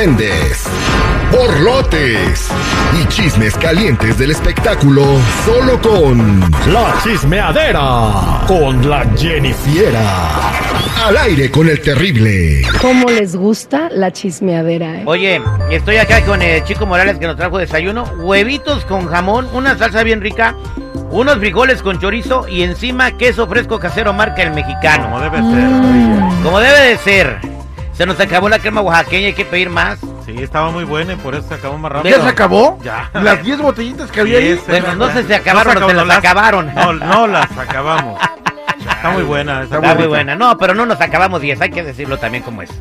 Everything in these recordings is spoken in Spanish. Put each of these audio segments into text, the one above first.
argüendes, borlotes y chismes calientes del espectáculo solo con La chismeadera con la Jennifiera. Al aire con el terrible. ¿Cómo les gusta la chismeadera? eh? Oye, estoy acá con el chico Morales que nos trajo desayuno, huevitos con jamón, una salsa bien rica, unos frijoles con chorizo y encima queso fresco casero marca el mexicano. Como debe ser. Como debe de ser. Se nos acabó la crema oaxaqueña, hay que pedir más. Sí, estaba muy buena y por eso se acabó más rápido. ¿Ya se acabó? Ya. Las 10 botellitas que había Sí, ahí. Bueno, no sé si se acabaron o se las las- acabaron. No, no las acabamos. Está muy buena. Está Está muy buena. No, pero no nos acabamos 10, hay que decirlo también como es.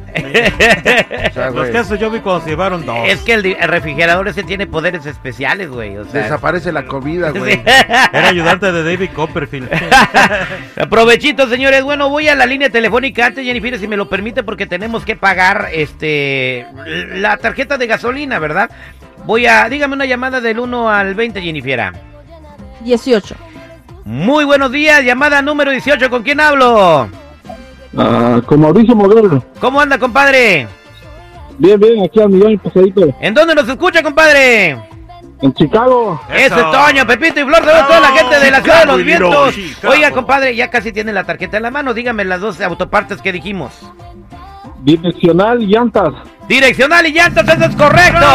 O sea, Los quesos yo vi cuando se llevaron dos. es que el, refrigerador ese tiene poderes especiales, güey. O sea, Desaparece la comida, güey. Sí. Era ayudante de David Copperfield. Aprovechito, señores. Bueno, voy a la línea telefónica antes, Jennifer, si me lo permite, porque tenemos que pagar este la tarjeta de gasolina, ¿verdad? Voy a, dígame una llamada del 1 al 20, Jennifer. 18. Muy buenos días, llamada número 18, ¿con quién hablo? Ah, con Mauricio Modelo. ¿Cómo anda, compadre? Bien, bien, aquí al millón y pasadito. ¿En dónde nos escucha, compadre? En Chicago. Eso es. Toño, Pepito y Flor, de toda la gente de la ciudad de los vientos. Chicago. Oiga, compadre, ya casi tiene la tarjeta en la mano. Dígame las dos autopartes que dijimos. Direccional y llantas. Direccional y llantas, eso es correcto.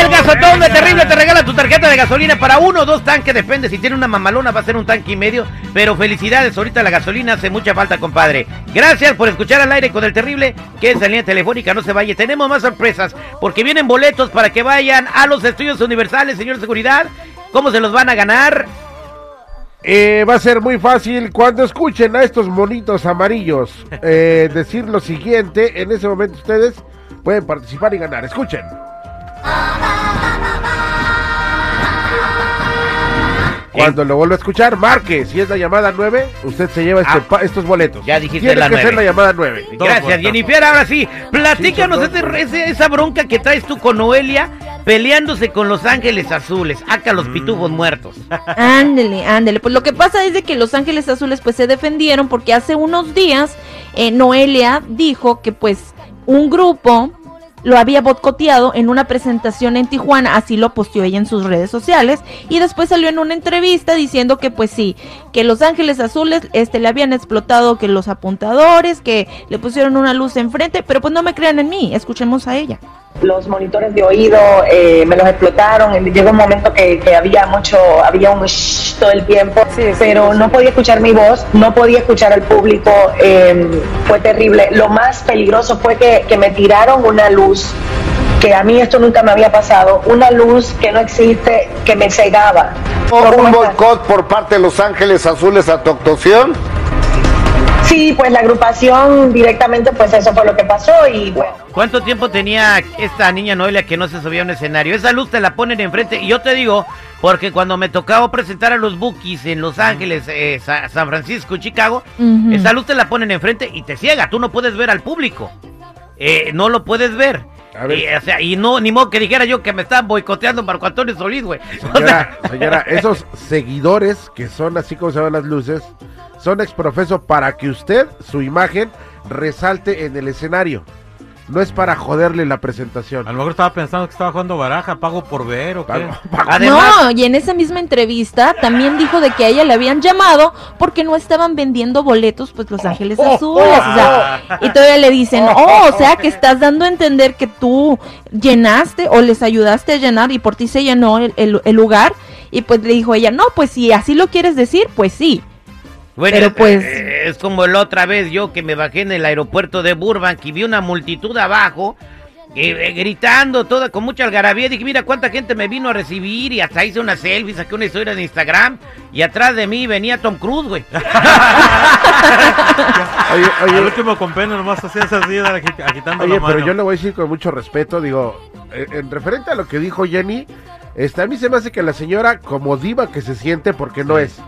El gasotón de terrible te regala tu tarjeta de gasolina para uno o dos tanques, depende. Si tiene una mamalona va a ser un tanque y medio. Pero felicidades, ahorita la gasolina hace mucha falta, compadre. Gracias por escuchar al aire con el terrible, que es la línea telefónica, no se vaya. Tenemos más sorpresas, porque vienen boletos para que vayan a los estudios universales, señor seguridad. ¿Cómo se los van a ganar? Eh, va a ser muy fácil cuando escuchen a estos monitos amarillos eh, decir lo siguiente. En ese momento ustedes pueden participar y ganar. Escuchen. Cuando lo vuelva a escuchar, marque. Si es la llamada 9, usted se lleva este Ah. pa- estos boletos. Ya dijiste Tiene la que ser nueve. la llamada 9. Dos Gracias. Jennifer. Ahora sí, platícanos Sí, ese- ese- esa bronca que traes tú con Noelia peleándose con Los Ángeles Azules. Acá los pitufos muertos. Ándele, ándele. Pues lo que pasa es de que Los Ángeles Azules pues se defendieron porque hace unos días eh, Noelia dijo que pues un grupo lo había boicoteado en una presentación en Tijuana, así lo posteó ella en sus redes sociales y después salió en una entrevista diciendo que pues sí, que Los Ángeles Azules este le habían explotado que los apuntadores, que le pusieron una luz enfrente, pero pues no me crean en mí, escuchemos a ella. Los monitores de oído eh, me los explotaron. Llegó un momento que, que había mucho había un shh todo el tiempo pero no podía escuchar mi voz no podía escuchar al público eh, fue terrible. Lo más peligroso fue que, que me tiraron una luz que a mí esto nunca me había pasado una luz que no existe que me cegaba. ¿Hubo un boicot por parte de Los Ángeles Azules a tu actuación? Sí pues la agrupación directamente pues eso fue lo que pasó y bueno ¿Cuánto tiempo tenía esta niña Noelia que no se subía a un escenario? Esa luz te la ponen enfrente. Y yo te digo, porque cuando me tocaba presentar a los Bookies en Los Ángeles, eh, Sa- San Francisco, Chicago, esa luz te la ponen enfrente y te ciega. Tú no puedes ver al público. Eh, no lo puedes ver. A ver. Y, o sea, y no, ni modo que dijera yo que me estaban boicoteando Marco Antonio Solís, güey. O Señora, sea, señora, esos seguidores que son así como se ven las luces, son exprofeso para que usted, su imagen, resalte en el escenario. No es para joderle la presentación. A lo mejor estaba pensando que estaba jugando baraja, pago por ver o qué. Pago- pago- Además- no, y en esa misma entrevista también dijo de que a ella le habían llamado porque no estaban vendiendo boletos, pues Los Ángeles Azules. o sea, y todavía le dicen, oh, o sea que estás dando a entender que tú llenaste o les ayudaste a llenar y por ti se llenó el, el- el lugar. Y pues le dijo ella, no, pues si así lo quieres decir, pues sí. Bueno, Pero es- pues- eh, es como la otra vez yo que me bajé en el aeropuerto de Burbank y vi una multitud abajo eh, eh, gritando toda con mucha algarabía. Dije, mira cuánta gente me vino a recibir y hasta hice una selfie, saqué una historia en Instagram y atrás de mí venía Tom Cruise, güey. Oye, Al oye, último con pena nomás hacía esas así, agi- agitando oye, la mano. pero yo le voy a decir con mucho respeto, digo, eh, en referente a lo que dijo Jenny, este, a mí se me hace que la señora, como diva que se siente, porque no es,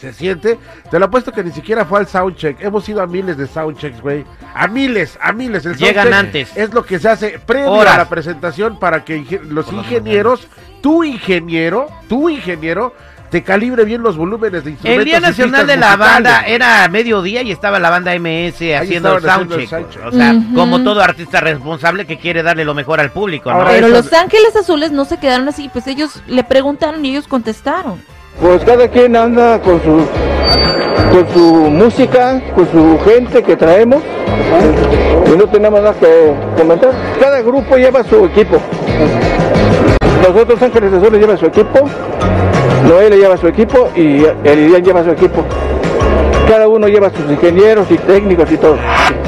se siente, te lo apuesto que ni siquiera fue al soundcheck, hemos ido a miles de soundchecks, güey, a miles, a miles, el Llegan soundcheck antes. Es lo que se hace previo Horas. a la presentación para que los ingenieros, tu ingeniero, tu ingeniero, te calibre bien los volúmenes de instrumentos. El Día Nacional de la musicales. Banda era a mediodía y estaba la banda MS haciendo el estaban haciendo el soundcheck. soundcheck. O sea, como todo artista responsable que quiere darle lo mejor al público, Pero eso- los Ángeles Azules no se quedaron así, pues ellos le preguntaron y ellos contestaron. Pues cada quien anda con su, con su música, con su gente que traemos. Y no tenemos nada que comentar. Cada grupo lleva su equipo. Nosotros Ángeles Azules lleva su equipo, Noel lleva su equipo y Elian lleva su equipo. Cada uno lleva sus ingenieros y técnicos y todo.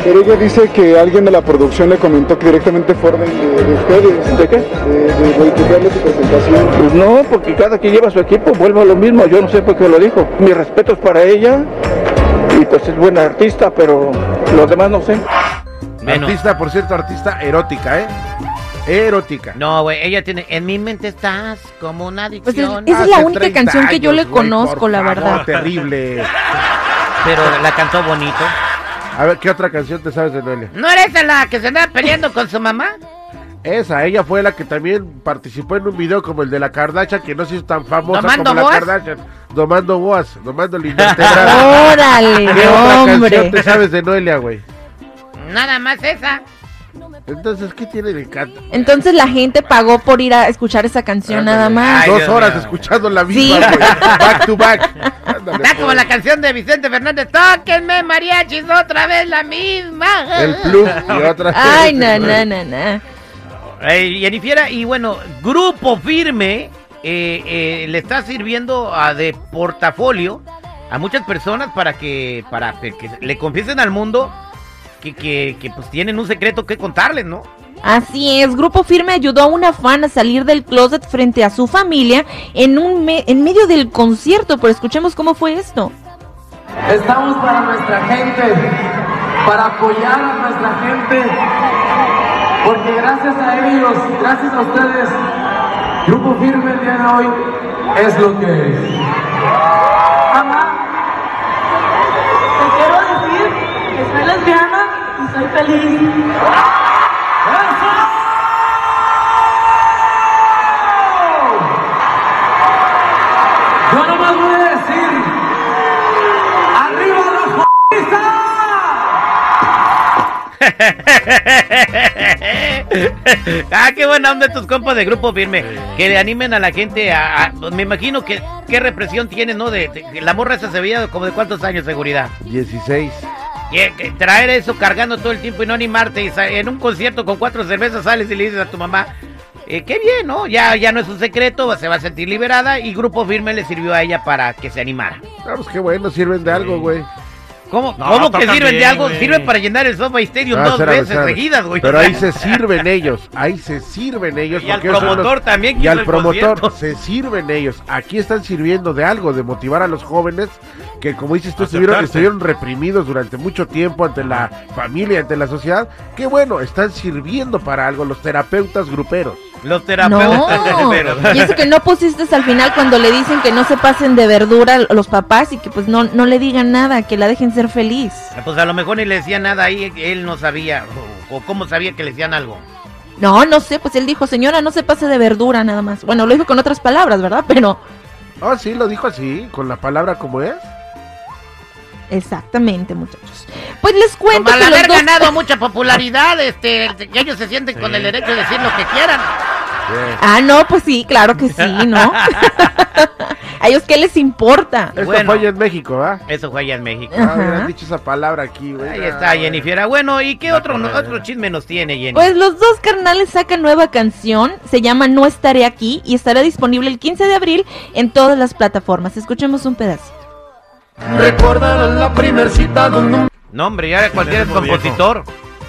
Pero ella dice que alguien de la producción le comentó que directamente fue orden de, ustedes. ¿De qué? De, boicotearle su presentación. Pues no, porque cada quien lleva su equipo, vuelvo a lo mismo, yo no sé por qué lo dijo. Mis respetos para ella y pues es buena artista, pero los demás no sé. Bueno. Artista, por cierto, artista erótica, ¿eh? Erótica. No, güey, ella tiene, en mi mente estás como una Pues adicción. es- esa es la única 30 canción que yo le conozco, por la favor, verdad. Terrible. Pero la cantó bonito. A ver, ¿qué otra canción te sabes de Noelia? ¿No eres la que se anda peleando con su mamá? Esa, ella fue la que también participó en un video como el de la Kardashian, que no se hizo tan famosa ¿Domando como la? Kardashian. Domando boas, domando el. Órale, ¿Qué otra hombre. canción te sabes de Noelia, güey? Nada más esa. Entonces, ¿qué tiene de canto? Entonces la gente pagó por ir a escuchar esa canción nada más. Ay, Dos horas escuchando la Sí. misma, güey. Back to back. Ándale, Está como la canción de Vicente Fernández. Tóquenme mariachis otra vez la misma. El plug y otra Ay, no, no, no, no. Eh, Jennifiera, y bueno, Grupo Firme eh, eh, le está sirviendo a de portafolio a muchas personas para que para que le confiesen al mundo que, que, que, pues tienen un secreto que contarles, ¿no? Así es, Grupo Firme ayudó a una fan a salir del closet frente a su familia en un me- en medio del concierto, pero escuchemos cómo fue esto. Estamos para nuestra gente, para apoyar a nuestra gente, porque gracias a ellos, gracias a ustedes, Grupo Firme el día de hoy es lo que es. Mamá, te quiero decir que soy lesbiana y soy feliz. Yo nomás voy a decir, ¡arriba la ah, qué buena onda tus compas de Grupo Firme. Que le animen a la gente a... a- me imagino que qué represión tiene, ¿no? De, de- la morra esa se veía como de cuántos años seguridad. 16. Que traer eso cargando todo el tiempo y no animarte. Y en un concierto con cuatro cervezas sales y le dices a tu mamá, eh, qué bien, ¿no? Ya, ya no es un secreto, se va a sentir liberada. Y Grupo Firme le sirvió a ella para que se animara. Vamos, qué bueno, sirven de algo, güey. ¿Cómo, No, ¿cómo que sirven de algo? Sirven para llenar el SoFi Stadium Ah, dos veces espérame. seguidas, güey. Pero ahí se sirven ellos, ahí se sirven ellos. Y al promotor los- también que Y al el promotor concierto. se sirven ellos. Aquí están sirviendo de algo, de motivar a los jóvenes que, como dices tú, estuvieron, estuvieron reprimidos durante mucho tiempo ante la familia, ante la sociedad. Qué bueno, están sirviendo para algo los terapeutas gruperos. Los No, terapeutas. gruperos. y eso que no pusiste al final cuando le dicen que no se pasen de verdura a los papás y que pues no, no le digan nada, que la dejen ser feliz. Pues a lo mejor ni le decía nada ahí, él no sabía. O, o cómo sabía que le decían algo. No, no sé, pues él dijo, señora, no se pase de verdura nada más. Bueno, lo dijo con otras palabras, ¿verdad? Pero Oh, sí, lo dijo así, con la palabra como es. exactamente, muchachos. Pues les cuento Como al que los haber dos- ganado mucha popularidad, este, que ellos se sienten con el derecho de decir lo que quieran. Ah, no, pues sí, claro que sí, ¿no? a ellos qué les importa. Bueno. fue allá en México, ¿ah? Eso fue allá en México. Ah, hubieran dicho esa palabra aquí, güey. Ahí Ah, está Jennifer. Bueno, ¿y qué otro, otro chisme nos tiene, Jenny? Pues los dos carnales sacan nueva canción, se llama No estaré aquí y estará disponible el 15 de abril en todas las plataformas. Escuchemos un pedacito. Recuerdan la primer cita donde no, hombre, ya cualquier viejo.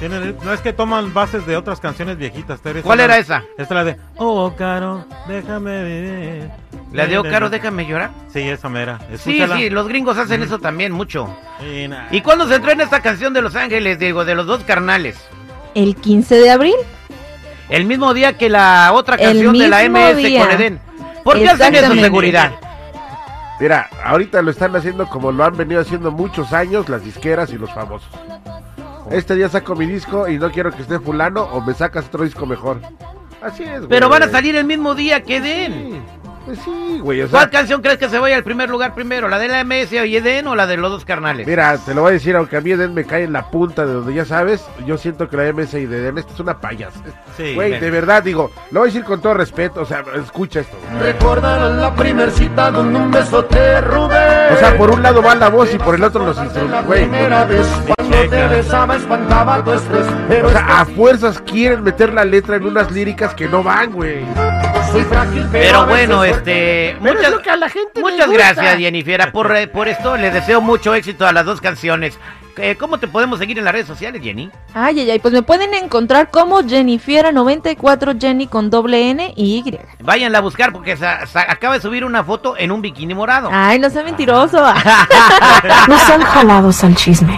Tiene- no es que toman bases de otras canciones viejitas. ¿Cuál era la- esa? Esta es la de Oh, Caro, déjame vivir. ¿La de Ocaro, déjame llorar? Sí, esa mera. Sí, Escúchala. sí, los gringos hacen eso también mucho. Y na- ¿Y cuándo se entró en esta canción de Los Ángeles, Diego, de los dos carnales? El 15 de abril. El mismo día que la otra canción de la MS día. con Eden. ¿Por qué hacen eso, seguridad? Mira, ahorita lo están haciendo como lo han venido haciendo muchos años las disqueras y los famosos. Este día saco mi disco y no quiero que esté fulano o me sacas otro disco mejor. Así es, güey. Pero van a salir el mismo día que Den. Pues sí, güey, o sea, ¿Cuál canción crees que se vaya al primer lugar primero? ¿La de la MS o Eden o la de los dos carnales? Mira, te lo voy a decir, aunque a mí Eden me cae en la punta de donde ya sabes, yo siento que la MS y de Eden, esta es una payas. Sí, Güey, ven. de verdad, digo, lo voy a decir con todo respeto, o sea, escucha esto. Recordarán la primer cita donde un beso te robé. O sea, por un lado va la voz y por el otro los instrumentos, güey. primera vez cuando te besaba espantaba tu estrés. Pero O sea, a fuerzas quieren meter la letra en unas líricas que no van, güey. soy frágil, Pero veces bueno. Este, Pero muchas, es lo que a la gente le muchas gusta. gracias, Jennifer, por, eh, por esto. Les deseo mucho éxito a las dos canciones. Eh, ¿Cómo te podemos seguir en las redes sociales, Jenny? Ay, ay, ay, pues me pueden encontrar como Jennifiera94 Jenny con doble N y Y. Váyanla a buscar porque sa- sa- acaba de subir una foto en un bikini morado. Ay, no sea mentiroso. No sean jalados al chisme.